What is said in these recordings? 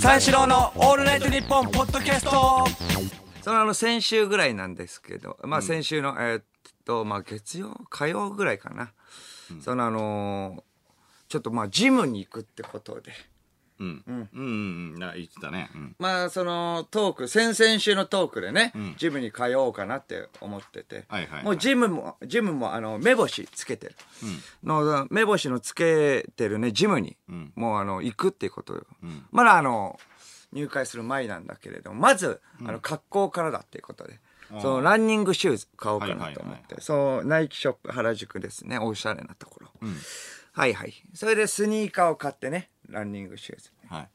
三四郎のオールナイトニッポンポッドキャストそのあの先週ぐらいなんですけど、まあ先週の、えーっと、まあ月曜、火曜ぐらいかな。そのあのーちょっとまあジムに行くってことで。うん。うん。うんうんな言ってたね。うん。まあそのトーク、先々週のトークでね、ジムに通おうかなって思ってて。はいはいはい。もうジムも、ジムもあの、目星つけてる。の目星のつけてるね、ジムに、もうあの、行くっていうことよ。まだあの、入会する前なんだけれども、まず、あの、格好からだっていうことで。そのランニングシューズ買おうかなと思って、そうナイキショップ原宿ですね。おしゃれなところ、はいはい。それでスニーカーを買ってねランニングシューズは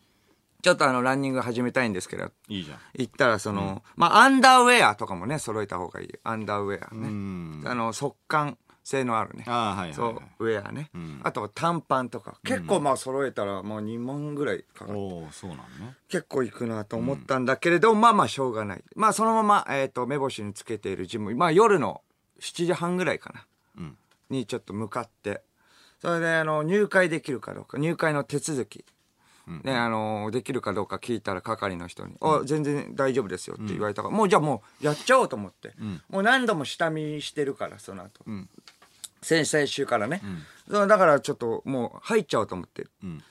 ちょっとあのランニング始めたいんですけど。いいいじゃん。行ったらその、まあアンダーウェアとかもね揃えた方がいいアンダーウェアね。あの速乾性のあるね。あーはいはいはい。そうウェアね、あとは短パンとか結構まあ揃えたらもう2万ぐらいかかるおおそうなのね。結構行くなと思ったんだけれど、まあまあしょうがない。まあそのまま、えっと目星につけているジムまあ夜の7時半ぐらいかな、うん。にちょっと向かって。それであの入会できるかどうか。入会の手続き、ね、あのできるかどうか聞いたら係の人に「あ全然大丈夫ですよ」って言われたから、もうじゃあもうやっちゃおうと思って、もう何度も下見してるからその後、先々週からね、そうだからちょっともう入っちゃおうと思って、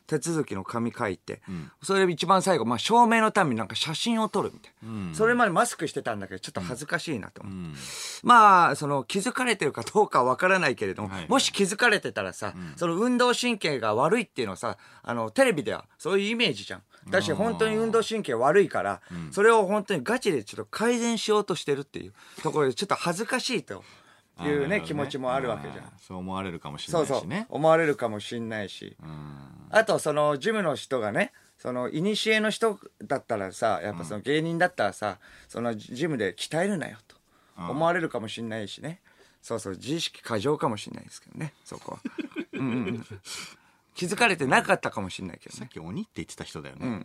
手続きの紙書いて、それで一番最後、まあ、証明のためになんか写真を撮るみたいな、それまでマスクしてたんだけどちょっと恥ずかしいなと思って、まあその気づかれてるかどうかはわからないけれども、はいもし気づかれてたらさ、その運動神経が悪いっていうのはさあのテレビではそういうイメージじゃん。だし本当に運動神経悪いから、それを本当にガチでちょっと改善しようとしてるっていうところでちょっと恥ずかしいというね気持ちもあるわけじゃん。そう思われるかもしれそうそう。ないしね思われるかもしんないし、あとそのジムの人がねその古の人だったらさやっぱその芸人だったらさ、そのジムで鍛えるなよと思われるかもしんないしね、そうそう自意識過剰かもしんないですけどねそこは。うんうんうん。気づかれてなかったかもしんないけどね。さっき鬼って言ってた人だよね。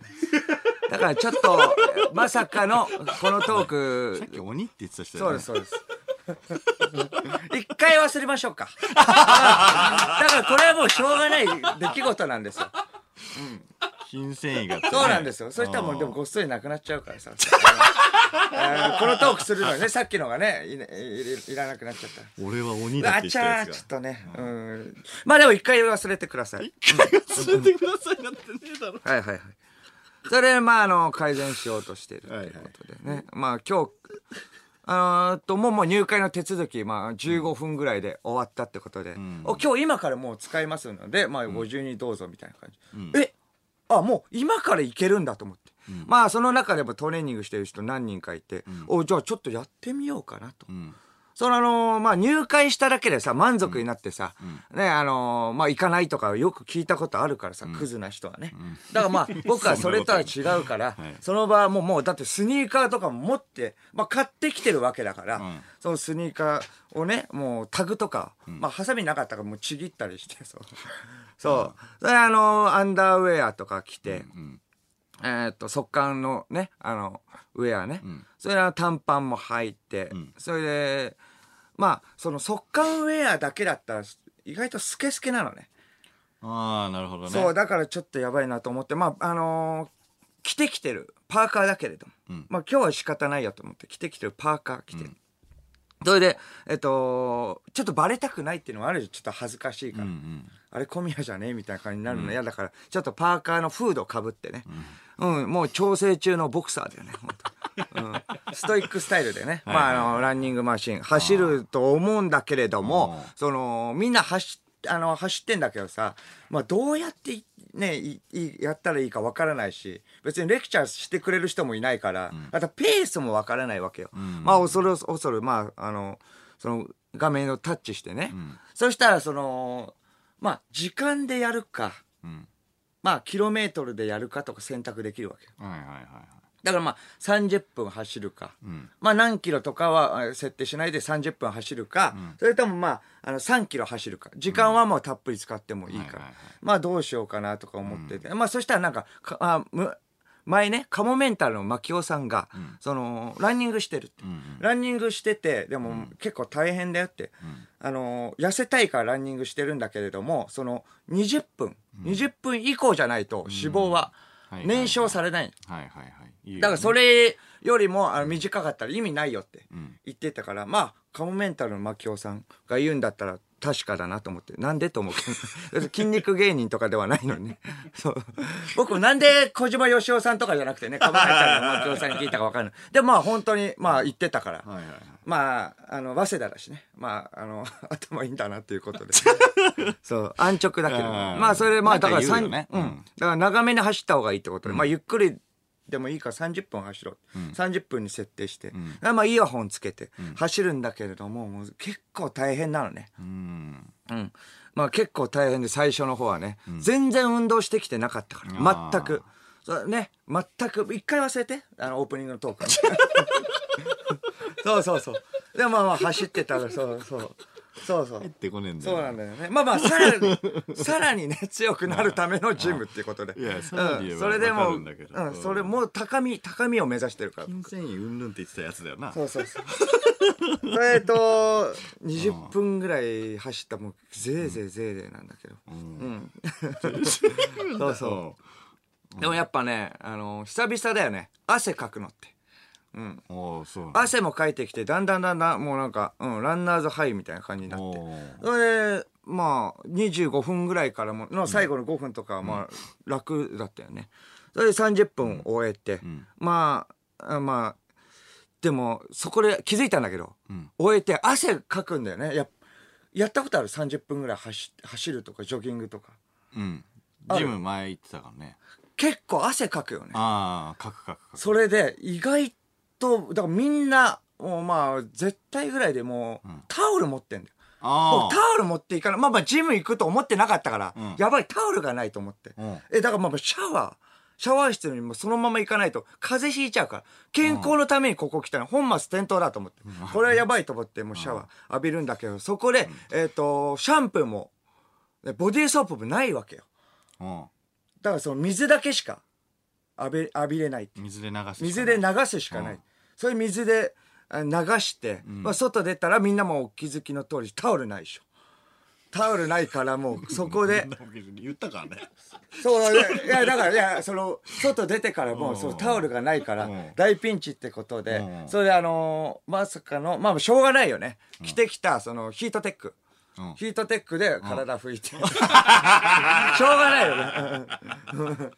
だからちょっとまさかのこのトークさっき鬼って言ってた人だよね。そうですそうです 一回忘れましょうか だからこれはもうしょうがない出来事なんですよ筋繊維がねそうなんですよ。そしたらもうでもごっそりなくなっちゃうからさ。このトークするのにね、さっきのがね、いいいいらなくなっちゃった。俺は鬼だっあて言っちゃーちょっとね。うん。まあでも一回忘れてください。が忘れてくださいなんてねえだろはいはいはい。それでまああの、改善しようとしているということでね。まあ今日、あと、もうもう入会の手続き、まあ15分ぐらいで終わったってことで、お今日今からもう使いますので、まあご自由にどうぞみたいな感じ。え？あ、もう今からいけるんだと思って。まあその中でもトレーニングしてる人何人かいて、おじゃあちょっとやってみようかなと。そのあのーまあ入会しただけでさ、満足になってさ、ね、あのーまあ行かないとかよく聞いたことあるからさ、クズな人はね。だからまあ僕はそれとは違うから、はい。その場はもうもうだってスニーカーとかも持って、まあ買ってきてるわけだから、ん。そのスニーカーをね、もうタグとか、まあハサミなかったからもうちぎったりして、そう。そう。それあのーアンダーウェアとか着て、えーっと、速乾のね、あの、ウェアね。それは短パンも履いて、それで、まあ、その速乾ウェアだけだったら、意外とスケスケなのね。ああなるほどね。そう、だからちょっとやばいなと思って、まあ、あのー着てきてるパーカーだけれども、まあ今日は仕方ないやと思って着てきてるパーカー着てる。それで、えっと、ちょっとバレたくないっていうのもあるじゃん。ちょっと恥ずかしいから。あれ小宮じゃね？えみたいな感じになるの嫌だから、ちょっとパーカーのフードかぶってね。うん、もう調整中のボクサーだよね、本当。うん、ストイックスタイルでね、まあ、あの、ランニングマシン、走ると思うんだけれども、その、みんな走っあの走ってんだけどさ、まあ、どうやっていねいいやったらいいかわからないし別にレクチャーしてくれる人もいないから、あとペースもわからないわけよ、まあ恐る恐るまああのその画面をタッチしてね、そしたらそのまあ時間でやるか、まあキロメートルでやるかとか選択できるわけよ。はいはいはいだからまあ30分走るか、まあ何キロとかはあ設定しないで30分走るか、それともまああの3キロ走るか。時間はもうたっぷり使ってもいいから、はいはいはい。まあどうしようかなとか思ってて、まあそしたらなんかかあむ前ねカモメンタルの牧雄さんが、そのランニングしてるって、ランニングしててでも結構大変だよって、あの痩せたいからランニングしてるんだけれどもその20分、20分以降じゃないと脂肪は、はい燃焼されないの。はいはいはい言うよねだからそれよりもあの短かったら意味ないよってん言ってたから、まあ、カモメンタルの牧雄さんが言うんだったら確かだなと思って。なんでと思うけど。筋肉芸人とかではないのにね。そう。僕なんで小島よしおさんとかじゃなくてね、カモメンタルの牧雄さんに聞いたかわかんない。でもまあ本当に、まあ言ってたから。はいはいはいまあ、あの、早稲田だしね。まあ、あの、頭いいんだなっていうことで。そう、安直だけど。うんまあ、それで、まあ、だからねうんだから長めに走った方がいいってことで、まあ、ゆっくりでもいいから30分走ろう。30分に設定して。まあ、イヤホンつけて走るんだけれども、もう結構大変なのね。うんうん。まあ、結構大変で、最初の方はね。全然運動してきてなかったから。全く。そうね、全く、一回忘れて、あの、オープニングのトーク。そうそうそう。でもまあまあ走ってたら、そうそう。そうそう入っ。てこねえんだよそうなんだよね。まあまあ、さらに、さらにね、強くなるためのジムっていうことで。いやさらに言えばうんそれでわかもう、るんだけどうん、それもう高み、高みを目指してるから。金銭員うんぬんって言ってたやつだよなそうそうそう。えっと、20分ぐらい走った、もう、ぜいぜいぜいぜいなんだけど。うん。そうそう。でもやっぱね、あの、久々だよね。汗かくのって。うん。汗もかいてきて、だんだんだんだん、もうなんか、うん、ランナーズハイみたいな感じになって。それで、まあ、25分ぐらいからも、の最後の5分とかは、まあ、楽だったよね。それで30分終えて、んまあ、あまあ、でも、そこで気づいたんだけど、ん終えて汗かくんだよね。や、やったことある ?30 分ぐらい走走るとか、ジョギングとか。うんジム前行ってたからね結構汗かくよね。ああカクカクカクそれで、意外と、だからみんな、もうまあ、絶対ぐらいでもう、タオル持ってんだよ。タオル持っていかない。まあまあ、ジム行くと思ってなかったから、うんやばい、タオルがないと思って。うんえ、だからまあまあ、シャワー、シャワー室にもそのまま行かないと、風邪ひいちゃうから。健康のためにここ来たの、本末転倒だと思って。これはやばいと思って、もうシャワー浴びるんだけど、そこで、えっ、と、シャンプーも、ねボディーソープもないわけよ。うんだからその水だけしか浴び浴びれない水で流すしかない水で流すしかない。うんそれ水であ流して、まあ、外出たらみんなもうお気づきの通りタオルないでしょ。タオルないからもう そこで、言ったからねそう、いやだから、いや、その、外出てからもう、うんそう、タオルがないからうん、大ピンチってことでう、んそれであのー、まさかの、まあ、しょうがないよね。着てきた、その、ヒートテック。うんヒートテックで体拭いて。しょうがないよね。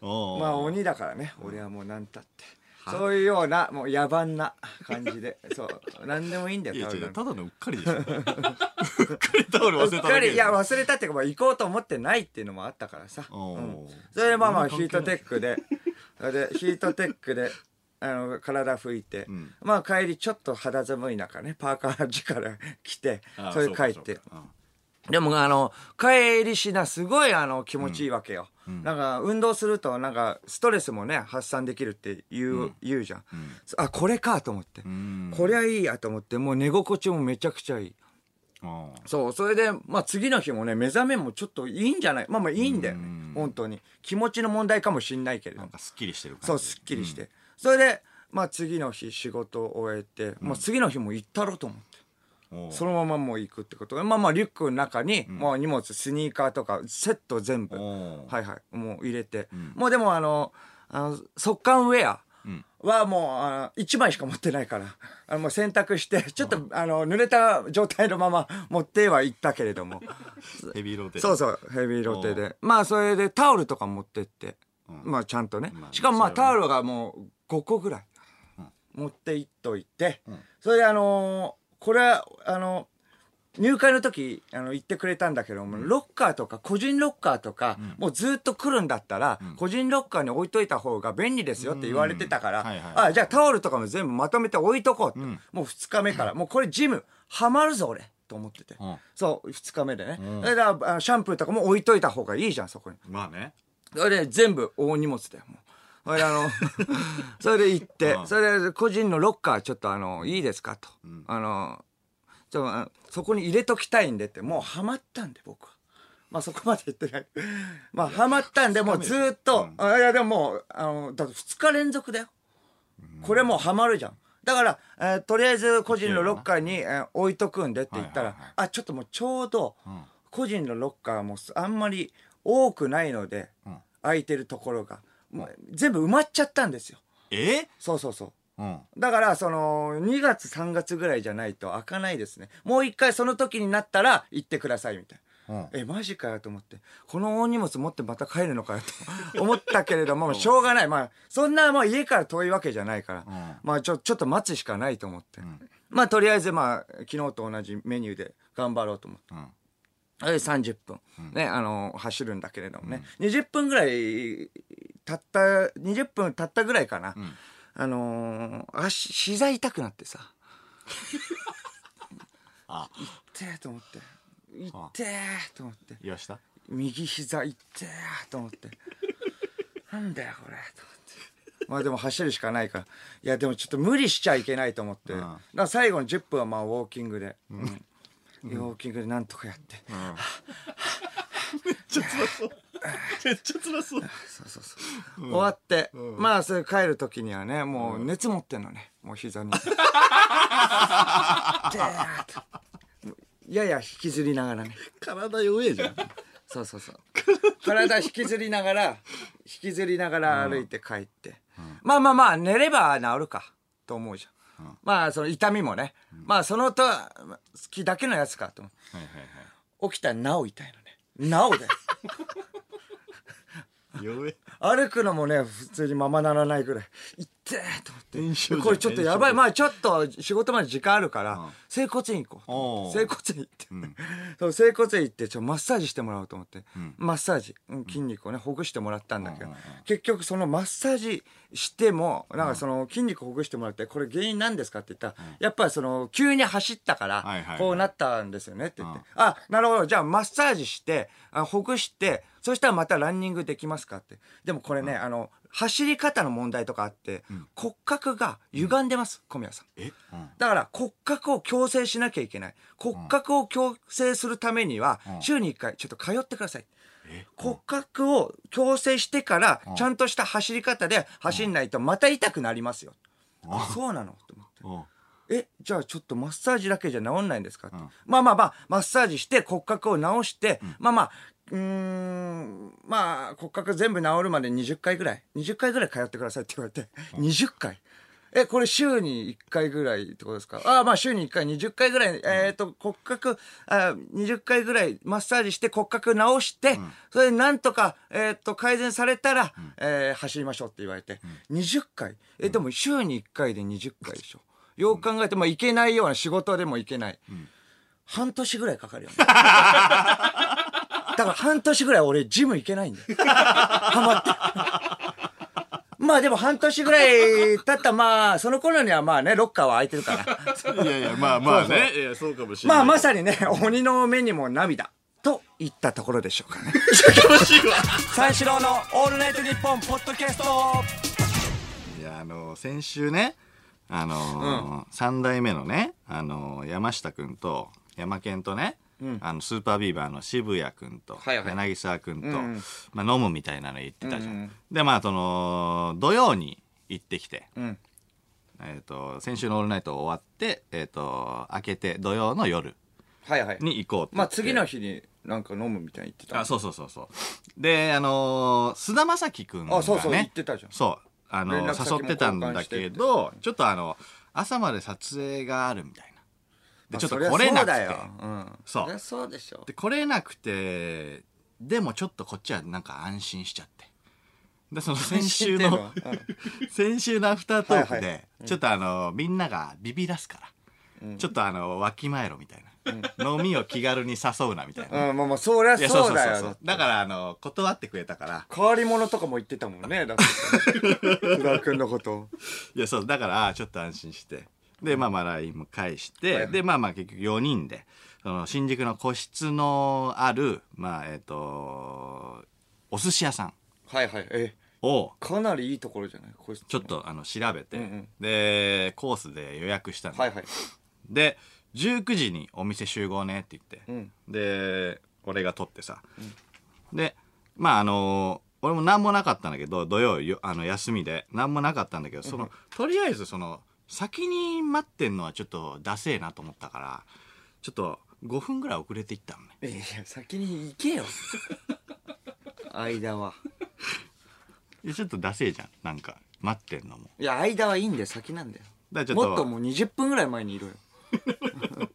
まあ鬼だからね、俺はもう何たって。そういうような、もう野蛮な感じで。そう。何でもいいんだよ、ただのうっかりでしょ。うっかりタオル忘れただけうっかり、いや、忘れたっていうか、まあ、行こうと思ってないっていうのもあったからさ。うん。それでまあまあ、ヒートテックで、それで、ヒートテックで、あの、体拭いて、ん。まあ帰りちょっと肌寒い中ね、パーカー力着てあー、それで帰ってでもあの、帰りしな、すごいあの、気持ちいいわけよ。なんか、運動すると、なんか、ストレスもね、発散できるって言う、言うじゃん。あ、これかと思って。うんこりゃいいやと思って、もう寝心地もめちゃくちゃいい。うんそう、それで、まあ次の日もね、目覚めもちょっといいんじゃない？まあまあいいんだよねうん。本当に。気持ちの問題かもしんないけれどなん。かすっきりしてる感じそう、すっきりして。それで、まあ次の日仕事を終えて、まあ次の日も行ったろうと思って。そのままもう行くってこと。で、まあまあリュックの中に、もう荷物、スニーカーとか、セット全部、はいはい、もう入れて。もうでもあの、あの、速乾ウェアはもう、あの1枚しか持ってないから、あのもう洗濯して、ちょっと、あの、濡れた状態のまま持っては行ったけれども。ヘビーローテそうそう、ヘビーロテで。まあ、それでタオルとか持ってって。まあ、ちゃんとね。まあしかもまあ、タオルがもう5個ぐらい持っていっといて、それであのーこれは、あの入会の時、あの、言ってくれたんだけども、ロッカーとか、個人ロッカーとか、もうずっと来るんだったら、個人ロッカーに置いといた方が便利ですよって言われてたから、うんはいはいあ、じゃあタオルとかも全部まとめて置いとこうって。もう2日目から、もうこれジム、ハマるぞ俺と思ってて。うんそう、2日目でね。んだからシャンプーとかも置いといた方がいいじゃん、そこに。まあねそれで全部大荷物だよ、もう。それであの、それで行ってう、んそれで個人のロッカーちょっとあの、いいですかと。あの、ちょあそこに入れときたいんでって、もうハマったんで、僕は。まあそこまで言ってない。まあハマったんで、もうずーっと、あいやでももう、あの、だって2日連続だよ。これもうハマるじゃん。だから、えーとりあえず個人のロッカーに、えー置いとくんでって言ったら、はいはいはいあ、ちょっともうちょうどん、個人のロッカーもあんまり多くないので、ん空いてるところが。もう全部埋まっちゃったんですよ。え？そうそうそう。うん。だから、その、2月3月ぐらいじゃないと開かないですね。もう一回その時になったら行ってくださいみたいな。うんえ、マジかよと思って。この大荷物持ってまた帰るのかよと 思ったけれども、しょうがない。まあ、そんなもう家から遠いわけじゃないから。んまあ、ちょ、ちょっと待つしかないと思って。まあ、とりあえずまあ、昨日と同じメニューで頑張ろうと思って。うん。で30分、ね、あの、走るんだけれどもね、20分ぐらい、たった、20分経ったぐらいかな。あのー足、膝痛くなってさ。あ、痛えと思って。痛えと思って。言わした？右膝痛えと思って。なんだよ、これ。と思って。まあでも走るしかないから。いや、でもちょっと無理しちゃいけないと思って。うん最後の10分はまあウォーキングで。うんウォーキングでなんとかやって。めっちゃ辛そう。めっちゃ辛そう。そうそうそう。終わって、まあ、それ帰る時にはね、もう熱持ってんのね。もう膝に。やや引きずりながらね。体弱えじゃん。そうそうそう。体引きずりながら、引きずりながら歩いて帰って。まあまあまあ、寝れば治るか、と思うじゃん。まあ、その痛みもね。まあ、そのと、好きだけのやつかと思う。起きたらなお痛いのね。なおで。はい。弱え。歩くのもね、普通にままならないぐらい。いってーと思って。これちょっとやばい。まあちょっと仕事まで時間あるから、ん整骨院行こう。整骨院行って。そう、整骨院行って、ちょっとマッサージしてもらおうと思って。んマッサージ、うん筋肉をね、ほぐしてもらったんだけど、うんうんうん結局そのマッサージしても、なんかその筋肉ほぐしてもらって、これ原因なんですかって言ったら、やっぱりその、急に走ったからこうなったんですよねって言って。うんあ、なるほど。じゃあマッサージして、あほぐして、そしたらまたランニングできますかって。でもこれね、あの、走り方の問題とかあって、骨格が歪んでます、小宮さん。え？うん。だから骨格を矯正しなきゃいけない。骨格を矯正するためには、うん。週に1回ちょっと通ってください。え？骨格を矯正してから、ちゃんとした走り方で走んないとまた痛くなりますよ。あ、そうなの？と思って。え、じゃあちょっとマッサージだけじゃ治んないんですかって、ん。まあまあまあ、マッサージして骨格を直して、まあまあ、うーん、まあ骨格全部治るまで20回ぐらい、20回ぐらい通ってくださいって言われて、20回。え、これ週に1回ぐらいってことですか？ああ、まあ週に1回、20回ぐらい、えっ、と、骨格、あ20回ぐらいマッサージして骨格直して、それでなんとか、えっ、と、改善されたら、えー走りましょうって言われて、20回？え、でも週に1回で20回でしょ。よく考えても、いけないような仕事でもいけない。半年ぐらいかかるよね。だから半年ぐらい俺ジム行けないんだよ。ハマって。まあでも半年ぐらい経ったまあ、その頃にはまあね、ロッカーは空いてるから。いやいや、まあまあね。いや、そうかもしれない。まあまさにね、鬼の目にも涙。といったところでしょうかね。楽しいわ。三四郎のオールナイトニッポンポッドキャストいや、あの、先週ね、あのー、三代目のね、あのー、山下くんと、山健とね、あの、スーパービーバーの渋谷くんと、柳沢くんと、うんまあ、飲むみたいなの言ってたじゃん。で、まあ、その、土曜に行ってきて、うん。えっ、と、先週のオールナイト終わって、えっ、と、明けて土曜の夜。に行こうってまあ次の日になんか飲むみたいに言ってた。あ、そうそうそうそう。で、あのー菅田将暉くんが、ね。あそうそう言ってたじゃんそう。あの誘ってたんだけど、ちょっとあの、朝まで撮影があるみたいな。で、ちょっと来れなくて。そうん。そうでしょ。で、来れなくて、でもちょっとこっちはなんか安心しちゃって。で、その先週の、先週のアフタートークはいはで、ちょっとあの、みんながビビらすから。ちょっとあの、わきまえろみたいな。飲みを気軽に誘うなみたいな。うん、まあまあ、そりゃそうだよ。だからあの、断ってくれたから。変わり者とかも言ってたもんね。だって。福田君のこと。いや、そう、だから、あちょっと安心して。で、まあまあ LINE も返して、で、まあまあ結局4人で、その新宿の個室のある、まあ、えっ、と、お寿司屋さん。はいはい。え、を、かなりいいところじゃない？こいつちょっ。とあの調べて、うんうん。で、コースで予約したんで、はいはい。で、19時にお店集合ねって言って、うん。で、俺が取ってさ、で、まああの俺も何もなかったんだけど、土曜よあの休みで。何もなかったんだけど、その、とりあえずその、先に待ってんのはちょっとダセえなと思ったから、ちょっと5分ぐらい遅れていったのね。いや、先に行けよ。間は。いやちょっとダセえじゃん。なんか待ってんのも。いや間はいいんだよ。先なんだよ。だっと。もっともう20分ぐらい前にいろよ。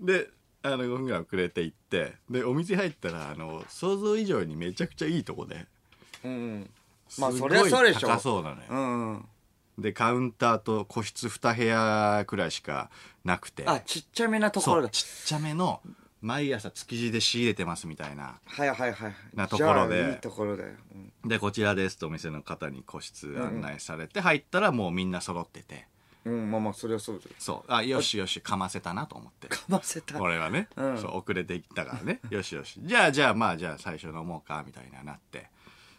であの5分ぐらい遅れて行ってでお店入ったらあの想像以上にめちゃくちゃいいとこで。うんうん。まあそりゃそうでしょ。高そうなのよ、うんうんでカウンターと個室2部屋くらいしかなくて。あちっちゃめなところだ。そうちっちゃめの毎朝築地で仕入れてますみたいな。はいはいはいなところで。じゃあいいところだよ、うん。でこちらです。とお店の方に個室案内されて入ったらもうみんな揃ってて。うん、まあまあそれはそうだよ。そう。あよしよしかませたなと思って。かませた。俺はね、うん。そう遅れていったからね。よしよし。じゃあじゃあまあじゃあ最初飲もうかみたいななって、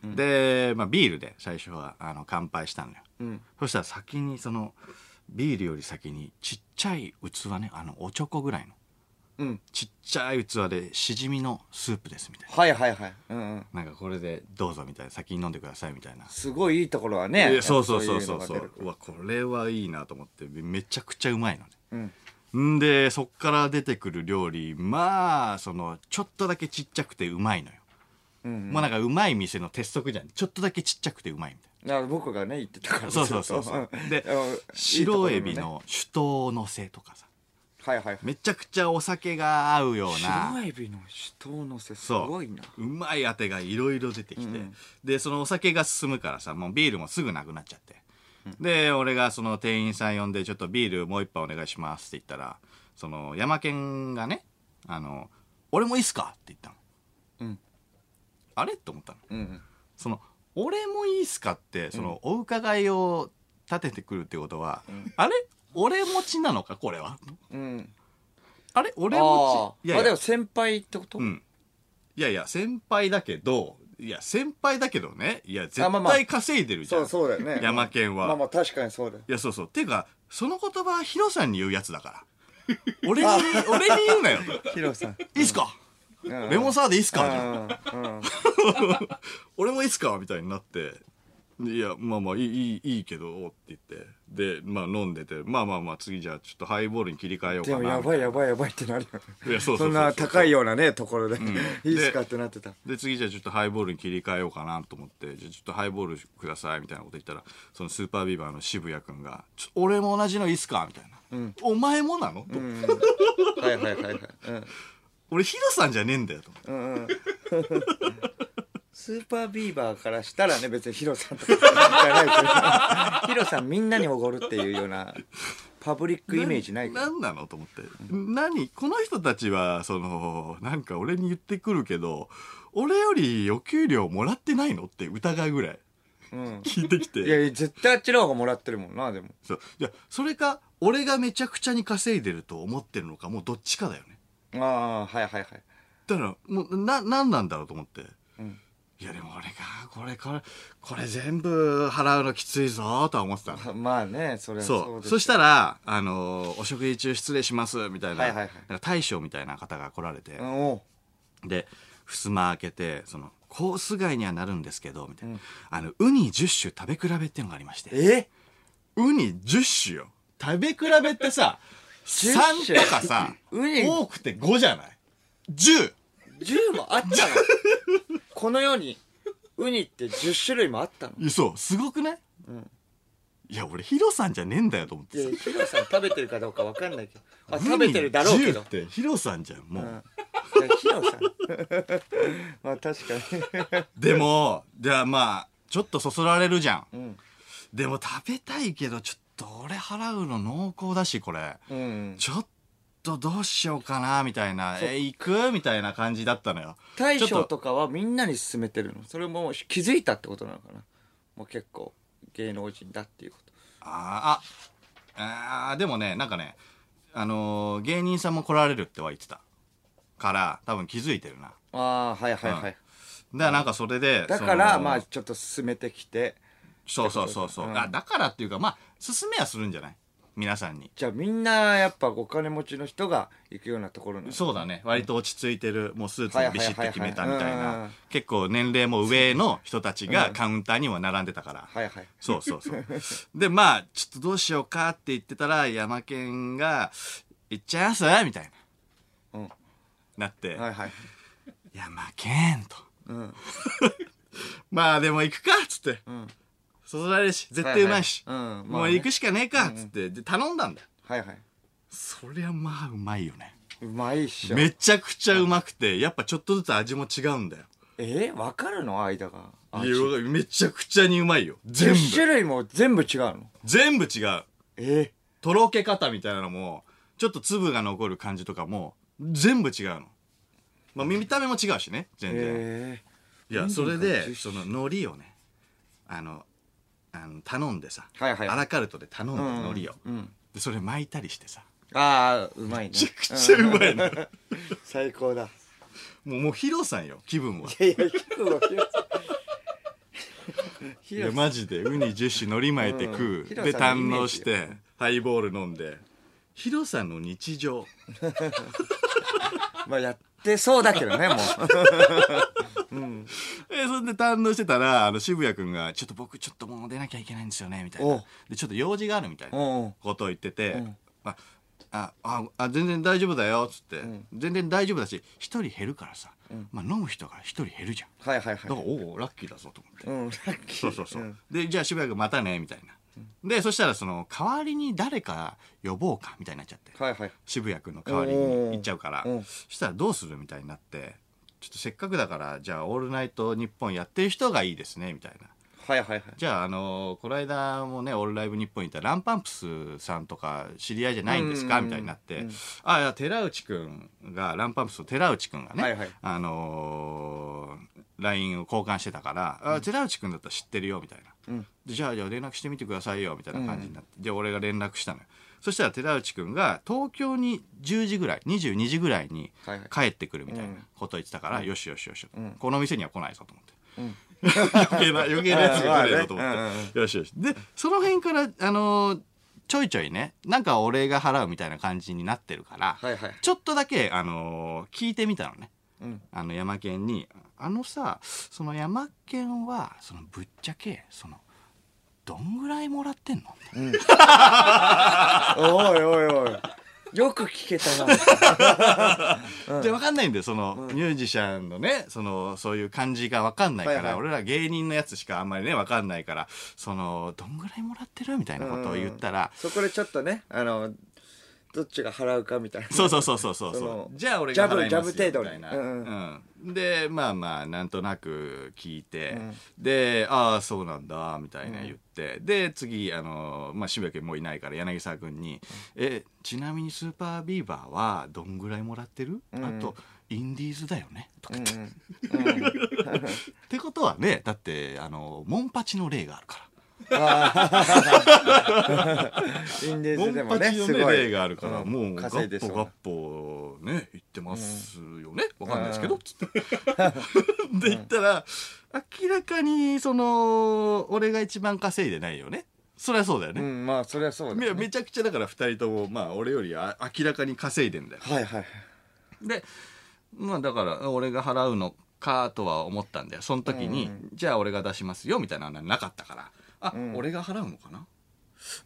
で、まあ、ビールで最初はあの乾杯したのよ、うん。そしたら先にそのビールより先にちっちゃい器ねあのおちょこぐらいの。うん。ちっちゃい器でしじみのスープですみたいな。はいはいはい。うんうん。なんかこれでどうぞみたいな先に飲んでくださいみたいな。すごいいいところはね。えそうそうそうそう。そううわこれはいいなと思ってめちゃくちゃうまいのね。うん。んでそっから出てくる料理まあそのちょっとだけちっちゃくてうまいのよ、うんもうなんかうまい店の鉄則じゃん。ちょっとだけちっちゃくてうまいみたいだから僕がね言ってたから。なそうそうそうそう。で白エビの酒盗のせとかさ。はいはいはい。めちゃくちゃお酒が合うような。白エビの酒盗のせすそうごいな。う。まいあてがいろいろ出てきて、うんでそのお酒が進むからさもうビールもすぐなくなっちゃって、で俺がその店員さん呼んで「ちょっとビールもう一杯お願いします」って言ったらその山県がね「あの俺もいいっすか?」って言ったの、うんあれ？って思ったの。うんその「俺もいいっすか?」ってそのお伺いを立ててくるってことは、あれ？俺持ちなのかこれは？うん。あれ？俺あ持ち？いやいや。ーあでも先輩ってこと？うん。いやいや、先輩だけど、いや、先輩だけどね、いや、絶あまあまあ。対稼いでるじゃん。そうそうだよね。山県は。まあまあ確かにそうだよ。いや、そうそう。ていうか、その言葉はヒロさんに言うやつだから。俺に、俺に言うなよ。ヒロさん。いいっすか？うんレモンサワーでいいっすか？じゃんうんうん。俺もいいっすかみたいになって。いや、まあまあ、いい、いい、けど、って言って。で、まあ飲んでて、まあまあまあ、次じゃあちょっとハイボールに切り替えようかな。でもやばいやばいやばいってなるよいやそうそうそんな高いようなねところで。ん。いいっすかってなってた。で次じゃあちょっとハイボールに切り替えようかなと思ってじゃあちょっとハイボールくださいみたいなこと言ったらそのスーパービーバーの渋谷君が「ちょ俺も同じのいいっすか?」みたいな、お前もなの?」と、うん。はいはいはいはい。うん俺ヒロさんじゃねえんだよ」と思って。うんうん。スーパービーバーからしたらね別にヒロさんとかじゃないけどヒロさんみんなにおごるっていうようなパブリックイメージないけど何なのと思って、何この人たちはそのなんか俺に言ってくるけど俺よりお給料もらってないのって疑うぐらい。うん。聞いてきて。いやいや絶対あっちの方がもらってるもんなでも。そう。いやそれか俺がめちゃくちゃに稼いでると思ってるのかもうどっちかだよねああはいはいはい。だからもうな何なんだろうと思って、ん。いやでも俺がこれこれこれ全部払うのきついぞとは思ってたの。まあねそれはそう。そしたらあのお食事中失礼しますみたいな,、はいはいはい。大将みたいな方が来られて、うんで襖開けてそのコース外にはなるんですけどみたいな、あのウニ10種食べ比べっていうのがありまして。え？ウニ10種よ。食べ比べってさ10 3とかさ多くて5じゃない？10! 10もあったの。この世にウニって10種類もあったの。いやそう。すごくない、いや俺ヒロさんじゃねえんだよと思っいやヒロさん食べてるかどうかわかんないけど。あ食べてるだろうけど。10ってヒロさんじゃんもう、うん。ヒロさん。まあ確かに。でもじゃあまあちょっとそそられるじゃん、ん。でも食べたいけどちょっと俺払うの濃厚だしこれ。うん。ちょっとどうしようかなみたいな。え行く？みたいな感じだったのよ。大将とかはみんなに勧めてるの。それも気づいたってことなのかな。もう結構芸能人だっていうこと。あーあ。あーでもねなんかねあのー芸人さんも来られるっては言ってた。から多分気づいてるな。ああはいはいはい、だからなんかそれでだからまあちょっと進めてきて。そうそうそうそう、うん。あだからっていうかまあ勧めはするんじゃない？皆さんに。じゃあみんなやっぱお金持ちの人が行くようなところなのそうだね。割と落ち着いてるもうスーツもビシッと決めたみたいな。結構年齢も上の人たちがカウンターには並んでたから、はいはい。そうそうそう。でまあちょっとどうしようかって言ってたら山県が「行っちゃいます?」みたいな、うん。なって、はいはい。山県と。うん。ま まあでも行くかっつって。んそそられるし、絶対うまいし。はいはいうんまあねもう行くしかねえかっつって、で頼んだんだよ。はいはいそりゃまあうまいよね。うまいっしょめちゃくちゃうまくて、やっぱちょっとずつ味も違うんだよ。えわかるの？間があいやめちゃくちゃにうまいよ。全10種部。類も全部違うの？全部違う。え？とろけ方みたいなのも、ちょっと粒が残る感じとかも、全部違うの。まあ見た目も違うしね、全然。えいや、それで、10その海苔をね、あの、あの頼んでさ、はいはい。アラカルトで頼んで、うん海苔を、うんで、それ巻いたりしてさ、ああうまいね。めちゃくちゃうまいの。最高だ。もう、もうヒロさんよ、気分は。いやいやヒロヒロヒいや、ロマジで、ウニ10種海苔巻いて食う。うん。ヒロで、堪能して、ハイボール飲んで、ヒロさんの日常。まあやってそうだけどねもうえそれで堪能してたら、あの、渋谷くんが、ちょっと僕ちょっともう出なきゃいけないんですよね、みたいな。で、ちょっと用事があるみたいなことを言っててん、あ、あ、あ、あ全然大丈夫だよ、つってん。全然大丈夫だし、一人減るからさ、まあ飲む人が一人減るじゃん。はいはいはいだから、おお、ラッキーだぞ、と思って。うんラッキーそうそうそう。んで、じゃあ渋谷君またね、みたいな。で、そしたらその、代わりに誰か呼ぼうか、みたいになっちゃって。はいはい渋谷君の代わりに行っちゃうからそしたらどうするみたいになってちょっとせっかくだからじゃあ「オールナイトニッポン」やってる人がいいですねみたいな。はいはいはい。じゃああのこの間もね「オールライブニッポン」行ったランパンプスさんとか知り合いじゃないんですかうんみたいになって。あいや寺内くんがランパンプスの寺内くんがね、はいはい。あのー LINE を交換してたから「あ寺内くんだったら知ってるよ」みたいな、うん。でじゃあじゃあ連絡してみてくださいよみたいな感じになって、で俺が連絡したのよそしたら寺内くんが東京に10時ぐらい22時ぐらいに帰ってくるみたいなことを言ってたから、よしよしよし、ん。この店には来ないぞと思って。うん。余計な余計なやつが来ねえぞと思って、まあね。うんうん。よしよし。でその辺からあのーちょいちょいねなんか俺が払うみたいな感じになってるから、はいはい。ちょっとだけあのー聞いてみたのね。うん。あの山県に「あのさその山県はそのぶっちゃけそのどんぐらいもらってんの?」おいおいおい。よく聞けたな。で分かんないんだよその、ミュージシャンのねそのそういう感じが分かんないから、俺ら芸人のやつしかあんまりね分かんないからそのどんぐらいもらってる？みたいなことを言ったら、そこでちょっとねあのどっちが払うかみたいな。そうそうそうそうそう。そじゃあ俺が払いますよジャブジャブ程度に。みたいな、うんうん。でまあまあなんとなく聞いて、うん。でああそうなんだみたいな言って、で次あの、まあ、渋谷君もういないから柳沢君に「えちなみにスーパービーバーはどんぐらいもらってる？うん。あとインディーズだよね」とかって、うん ってことはねだってあのモンパチの例があるから。インディーズでもねすごい。例があるから、うん。もうガッポガッポね言ってますよね、わかんないですけど、うん。つって。で言ったら明らかにその俺が一番稼いでないよね。そりゃそうだようね、んまあそりゃそうだね。めちゃくちゃだから二人ともまあ俺よりあ明らかに稼いでんだよ。はいはい。でまあだから俺が払うのかとは思ったんだよ。その時に、うん。じゃあ俺が出しますよみたいなのはなかったからあ、うん。俺が払うのかな？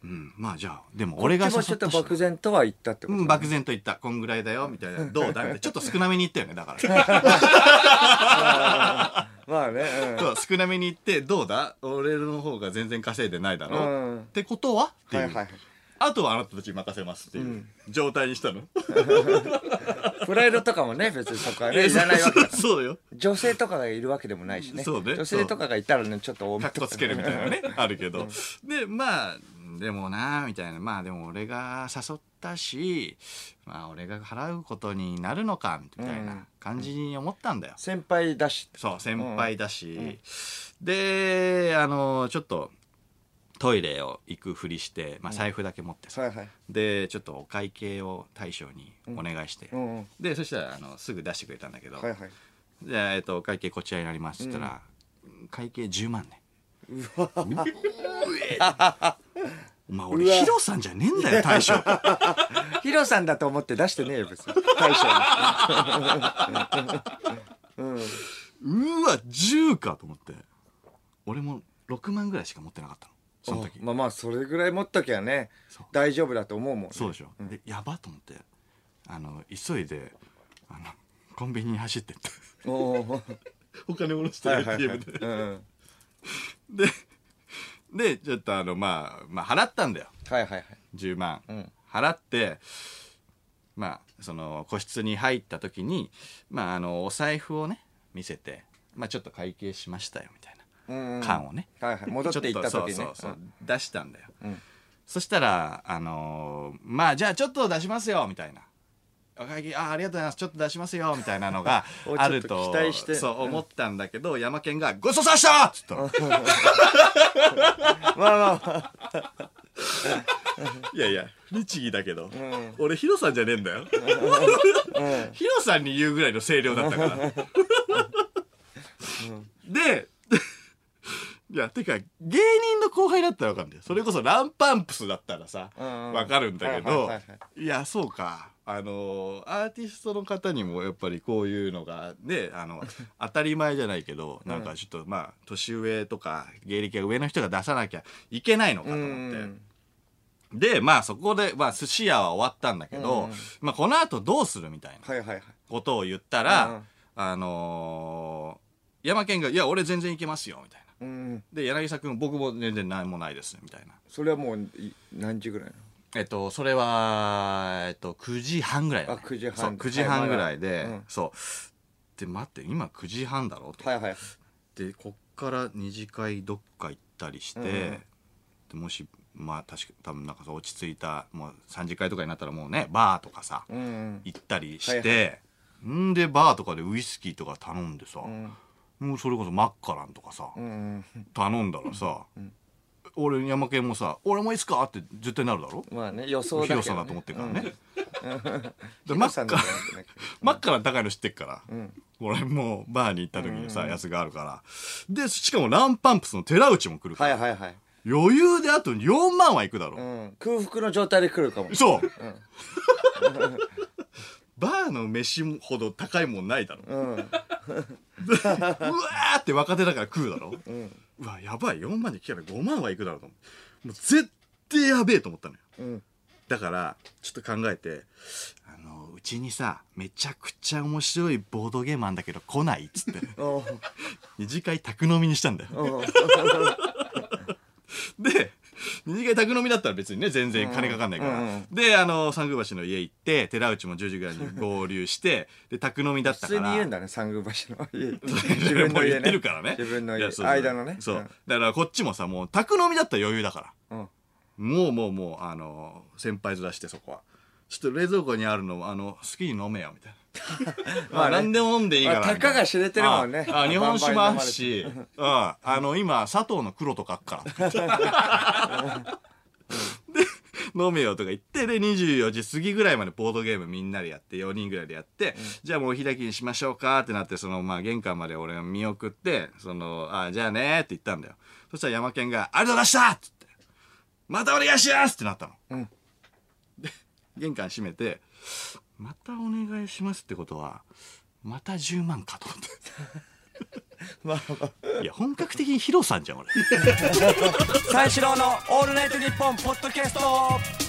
うんまあじゃあでも俺がちもちょっと漠然とは言ったってことうん、漠然と言った。こんぐらいだよ、みたいな。どう？だみたいな。ちょっと少なめに言ったよね、だから。まあねそう少なめに言って、どうだ？俺の方が全然稼いでないだろ、う。ん。ってことは？っていう、うんはいはいあとはあなたたちに任せますっていううん。状態にしたの？プライドとかもね別にそこはねいらないわけ。だからそうよ。女性とかがいるわけでもないしね。そうね。女性とかがいたらねちょっと多めかっこつけるみたいなね、あるけど。で、まあ、でもな、みたいな。まあでも俺が誘ったし、まあ俺が払うことになるのか、みたいな感じに思ったんだよ。先輩だし。そう先輩だし、であのちょっとトイレを行くふりして、まあ、財布だけ持ってさ、はいはい。でちょっとお会計を大将にお願いして、うん。うんでそしたらあのすぐ出してくれたんだけど「はいはい。じゃあ、えっと、お会計こちらになります」っつったら、会計10万ね。うわ。お前俺ヒロさんじゃねえんだよ大将。ヒロさんだと思って出してねえよ別に。大将に。うん。うわ10かと思って。俺も6万ぐらいしか持ってなかったのその時。まあまあそれぐらい持っときゃね大丈夫だと思うもんね。そうでしょ、でやばと思ってあの急いであのコンビニに走ってっておー。お金下ろしてはいはいはい。ATM で。うんででちょっとあのまあまあ払ったんだよ。はいはいはい。10万、ん。払ってまあその個室に入った時にまああのお財布をね見せてまあちょっと会計しましたよみたいうんうんな缶をね、はいはい。戻っていった時ね。出したんだよ、ん。そしたらあのーまあじゃあちょっと出しますよみたいな。お会計あありがとうございます。ちょっと出しますよみたいなのが おあるとと期待して。そう思ったんだけど、山県が「ごちそうさした!」っつったの。まあまあ。ま いやいや律儀だけど、あ。うん。俺ヒロさんじゃねえんだよ。ヒロさんに言うぐらいの声量だったから。でいやてか芸人の後輩だったらわかるんだよそれこそランパンプスだったらさうんうんわかるんだけどはいはいはいはいやそうかあのアーティストの方にもやっぱりこういうのがねあの 当たり前じゃないけどなんかちょっとまあ年上とか芸歴が上の人が出さなきゃいけないのかとう思って。ん。でまあそこで、まあ、寿司屋は終わったんだけど、うんうんまあ、この後どうするみたいなはいはいはい。ことを言ったら、うんあのー、山県が「いや俺全然行けますよ」みたいな。うん。で柳沢君僕も全然何もないですみたいな。それはもうい何時ぐらいえっとそれはえっと9時半ぐらいだ、ね、あ9時半。そう9時半ぐらいで、はいまだうん。そう。で待って今9時半だろ？と、はいはい。でこっから二次会どっか行ったりして、うんでもしまあ確か多分なんか落ち着いたもう3次会とかになったらもうねバーとかさ、うんうん。行ったりして、んでバーとかでウイスキーとか頼んでさ、うんもうそれこそマッカランとかさ、うん頼んだらさ、俺山県もさ「俺もいいっすか?」って絶対なるだろ？うん。まあね、予想だけど、ね。ヒロさんだと思ってるからね、うん。マッカマッカラン高いの知ってっから、うん。俺もうバーに行った時にさ、やつがあるからでしかもランパンプスの寺内も来るから、はいはいはい。余裕であと4万はいくだろ、うん。空腹の状態で来るかも。そう、バーの飯ほど高いもんないだろ、うん。うわーって若手だから食うだろ、うん。うわやばい。4万で来たら5万はいくだろうと思うもう絶対やべえと思ったのよ。うん。だからちょっと考えてあのうちにさめちゃくちゃ面白いボードゲームあんだけど来ないっつって。二次会宅飲みにしたんだよ。で二次会宅飲みだったら別にね全然金かかんないから、うんうん。であの三宮橋の家行って寺内も10時ぐらいに合流してで宅飲みだった普から。通に言うんだね、三宮橋の家。自 自分の家ね。言ってるからね自分の家間のね。そう、ん。だからこっちもさもう宅飲みだったら余裕だから。うん。もうもうもうあの先輩面してそこは。ちょっと冷蔵庫にあるのあの好きに飲めよみたいな まあ何でも飲んでいいから。まあたかが知れてるもんね。ああ日本酒もあるし。うん。あの今砂糖の黒とかあっから。で飲めよとか言ってで24時過ぎぐらいまでボードゲームみんなでやって4人ぐらいでやって、じゃあもうお開きにしましょうかってなってそのまあ玄関まで俺が見送ってそのあじゃあねって言ったんだよ。そしたら山県が「ありがとうございました!」っつって「またお願いします!」ってなったの、うん。で玄関閉めて「またお願いします」ってことはまた10万かと思って。まあまあ。いや本格的にヒロさんじゃん俺。三四郎のオールナイトニッポンポッドキャスト。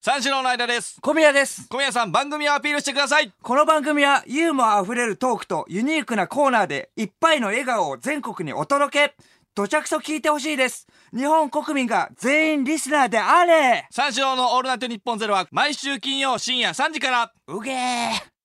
三四郎の間です。小宮です。小宮さん番組をアピールしてください。この番組はユーモアあふれるトークとユニークなコーナーでいっぱいの笑顔を全国にお届けどちゃくそ聞いてほしいです。日本国民が全員リスナーであれ。三四郎のオールナイトニッポンゼロは毎週金曜深夜3時から。うげー